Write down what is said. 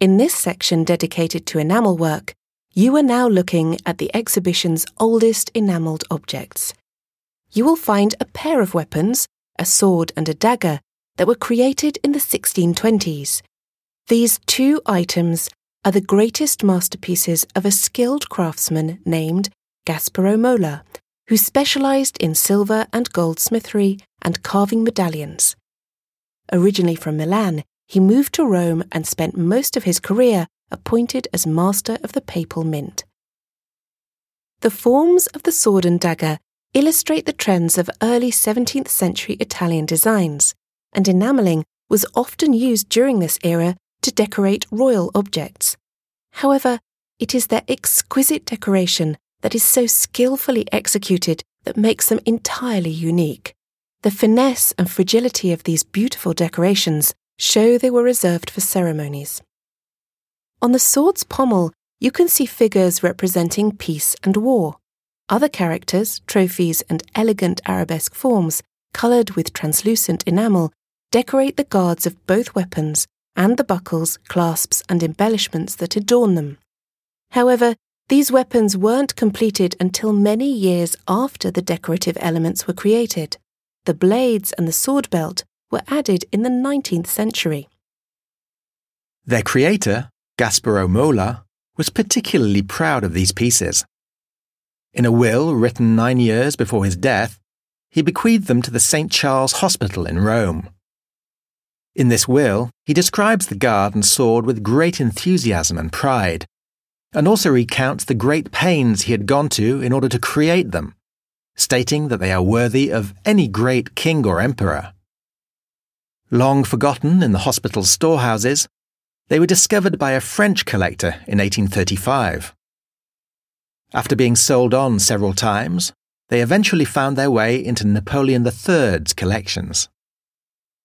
In this section dedicated to enamel work, you are now looking at the exhibition's oldest enamelled objects. You will find a pair of weapons, a sword and a dagger, that were created in the 1620s. These two items are the greatest masterpieces of a skilled craftsman named Gasparo Mola, who specialised in silver and goldsmithery and carving medallions. Originally from Milan, he moved to Rome and spent most of his career appointed as Master of the Papal Mint. The forms of the sword and dagger illustrate the trends of early 17th century Italian designs, and enamelling was often used during this era to decorate royal objects. However, it is their exquisite decoration that is so skillfully executed that makes them entirely unique. The finesse and fragility of these beautiful decorations show they were reserved for ceremonies. On the sword's pommel, you can see figures representing peace and war. Other characters, trophies, and elegant arabesque forms, coloured with translucent enamel, decorate the guards of both weapons and the buckles, clasps, and embellishments that adorn them. However, these weapons weren't completed until many years after the decorative elements were created. The blades and the sword belt were added in the 19th century. Their creator, Gasparo Mola, was particularly proud of these pieces. In a will written nine years before his death, he bequeathed them to the St. Charles Hospital in Rome. In this will, he describes the guard and sword with great enthusiasm and pride, and also recounts the great pains he had gone to in order to create them, stating that they are worthy of any great king or emperor. Long forgotten in the hospital's storehouses, they were discovered by a French collector in 1835. After being sold on several times, they eventually found their way into Napoleon III's collections.